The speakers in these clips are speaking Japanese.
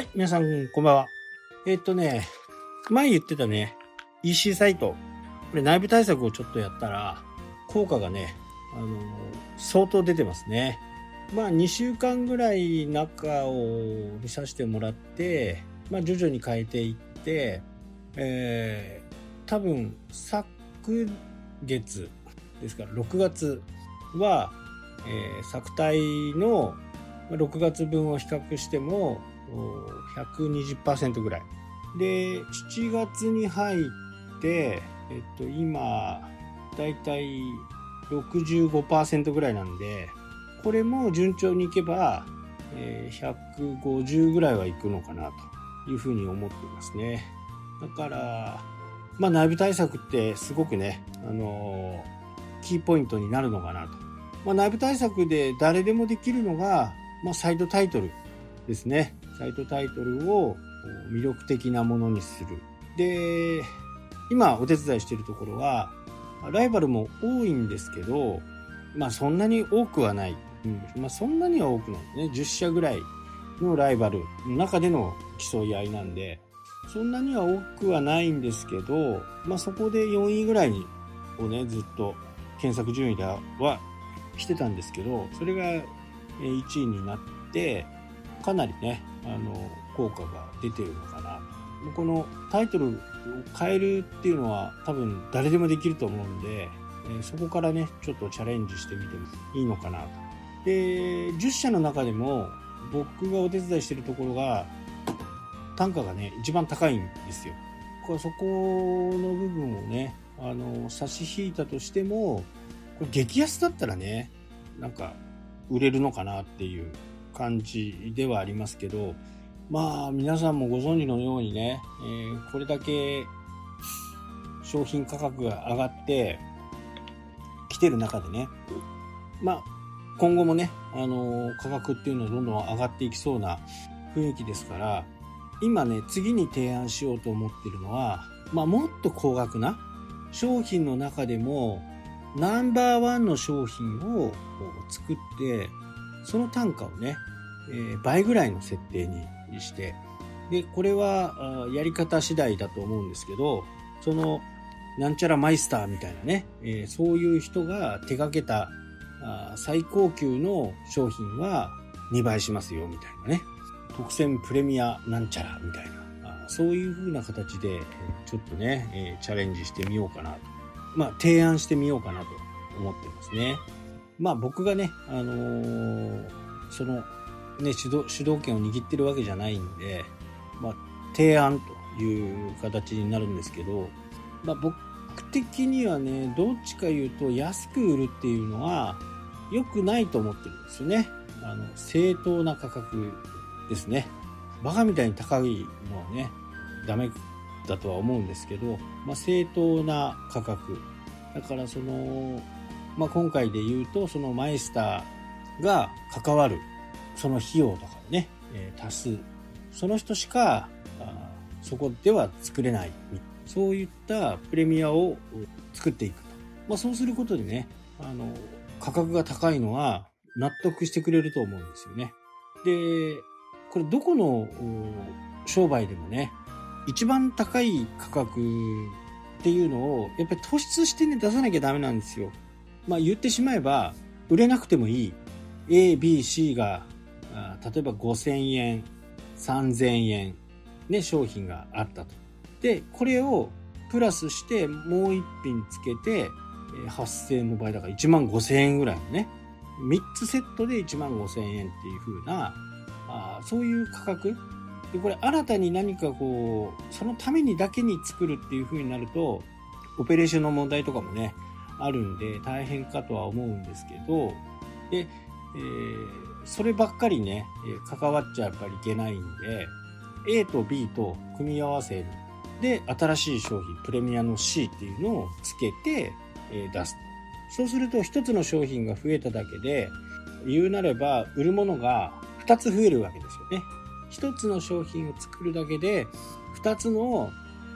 はい、皆さん、こんばんは。えっとね、前言ってたね、EC サイト、これ内部対策をちょっとやったら、効果がね、あの、相当出てますね。まあ、2週間ぐらい中を見させてもらって、まあ、徐々に変えていって、えー、多分、昨月ですから、6月は、えー、作体の6月分を比較しても120%ぐらい。で、7月に入って、えっと、今、だいたい65%ぐらいなんで、これも順調にいけば、えー、150ぐらいはいくのかなというふうに思っていますね。だから、まあ内部対策ってすごくね、あのー、キーポイントになるのかなと。まあ内部対策で誰でもできるのが、まあサイトタイトルですね。サイトタイトルを魅力的なものにする。で、今お手伝いしてるところは、ライバルも多いんですけど、まあそんなに多くはない。うん、まあそんなには多くないね。10社ぐらいのライバルの中での競い合いなんで、そんなには多くはないんですけど、まあそこで4位ぐらいにをね、ずっと検索順位ではしてたんですけど、それが1位になって、かなりね、あの、効果が出てるのかな。このタイトルを変えるっていうのは多分誰でもできると思うんで、えそこからね、ちょっとチャレンジしてみてもいいのかなと。で、10社の中でも僕がお手伝いしてるところが単価がね、一番高いんですよ。これそこの部分をね、あの、差し引いたとしても、これ激安だったらね、なんか売れるのかなっていう感じではありますけど、まあ皆さんもご存知のようにね、えー、これだけ商品価格が上がってきてる中でね、まあ今後もね、あのー、価格っていうのはどんどん上がっていきそうな雰囲気ですから、今ね、次に提案しようと思ってるのは、まあもっと高額な商品の中でもナンバーワンの商品を作って、その単価をね、えー、倍ぐらいの設定にして、で、これはやり方次第だと思うんですけど、その、なんちゃらマイスターみたいなね、えー、そういう人が手掛けたあ最高級の商品は2倍しますよみたいなね。特選プレミアなんちゃらみたいな。そういう風な形で、ちょっとね、え、チャレンジしてみようかなと。まあ、提案してみようかなと思ってますね。まあ僕がね、あのー、その、ね、主導、主導権を握ってるわけじゃないんで、まあ、提案という形になるんですけど、まあ僕的にはね、どっちか言うと安く売るっていうのは良くないと思ってるんですよね。あの、正当な価格ですね。バカみたいに高いのはね、ダメだとは思うんですけど、まあ、正当な価格。だからその、まあ、今回で言うと、そのマイスターが関わる、その費用とかをね、えー、足す。その人しか、あそこでは作れない。そういったプレミアを作っていくと。まあ、そうすることでね、あの、価格が高いのは納得してくれると思うんですよね。で、これどこの商売でもね、一番高い価格っていうのを、やっぱり突出してね、出さなきゃダメなんですよ。まあ言ってしまえば、売れなくてもいい。A、B、C が、例えば5000円、3000円、ね、商品があったと。で、これをプラスしてもう一品つけて、8000円の場合だから1万5000円ぐらいのね、3つセットで1万5000円っていう風な、あそういう価格で、これ新たに何かこう、そのためにだけに作るっていう風になると、オペレーションの問題とかもね、あるんで大変かとは思うんですけど、で、えー、そればっかりね、関わっちゃやっぱりいけないんで、A と B と組み合わせる。で、新しい商品、プレミアの C っていうのをつけて、え、出す。そうすると一つの商品が増えただけで、言うなれば売るものが2つ増えるわけですよね。1つの商品を作るだけで2つの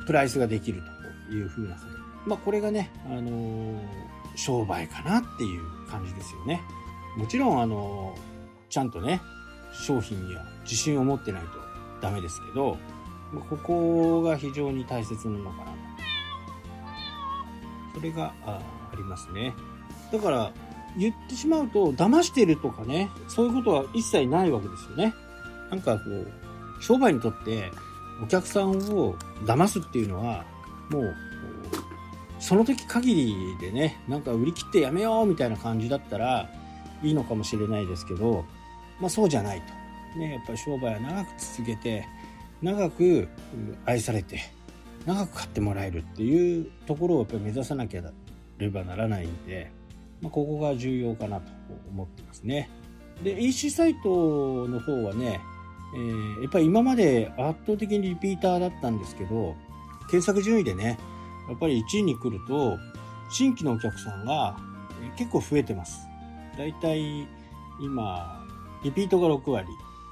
プライスができるという風なまあこれがね、あのー、商売かなっていう感じですよね。もちろんあのー、ちゃんとね、商品には自信を持ってないとダメですけど、ここが非常に大切なのかなそれがあありますね。だから言ってしまうと騙してるとかね、そういうことは一切ないわけですよね。なんかこう、商売にとってお客さんを騙すっていうのはもうその時限りでね、なんか売り切ってやめようみたいな感じだったらいいのかもしれないですけど、まあそうじゃないと。ね、やっぱり商売は長く続けて、長く愛されて、長く買ってもらえるっていうところをやっぱり目指さなきゃればならないんで、まあ、ここが重要かなと思ってますね。で、EC サイトの方はね、えー、やっぱり今まで圧倒的にリピーターだったんですけど、検索順位でね、やっぱり1位に来ると、新規のお客さんが結構増えてます。だいたい今、リピートが6割、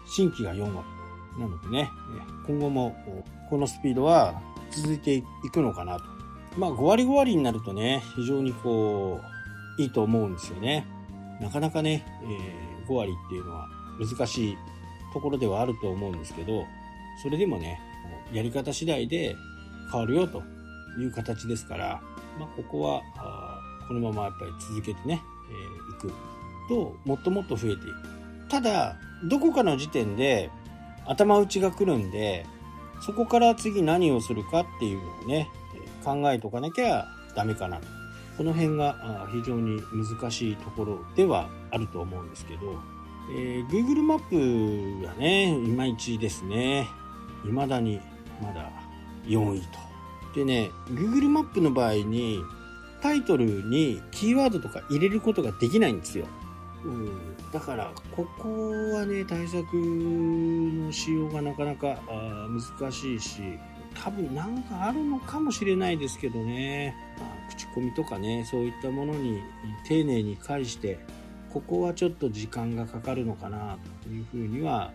新規が4割。なのでね、今後もこのスピードは続いていくのかなと。まあ5割5割になるとね、非常にこう、いいと思うんですよね。なかなかね、えー、5割っていうのは難しいところではあると思うんですけど、それでもね、やり方次第で変わるよという形ですから、まあ、ここはこのままやっぱり続けてね、えー、いくともっともっと増えていく。ただどこかの時点で頭打ちが来るんでそこから次何をするかっていうのをね考えとかなきゃダメかなと。この辺が非常に難しいところではあると思うんですけど、えー、Google マップがねいまいちですね。未だにまだ4位と。でね、Google マップの場合に、タイトルにキーワードとか入れることができないんですよ。うん、だから、ここはね、対策の仕様がなかなか難しいし、多分なんかあるのかもしれないですけどね、まあ、口コミとかね、そういったものに丁寧に返して、ここはちょっと時間がかかるのかなというふうには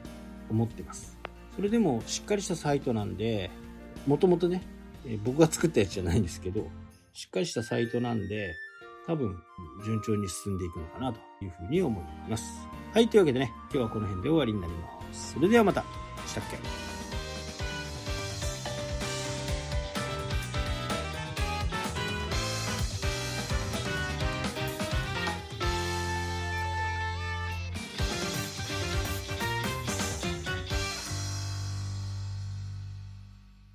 思ってます。それでもしっかりしたサイトなんで、もともとね、え僕が作ったやつじゃないんですけど、しっかりしたサイトなんで、多分順調に進んでいくのかなというふうに思います。はい、というわけでね、今日はこの辺で終わりになります。それではまた。したっけ？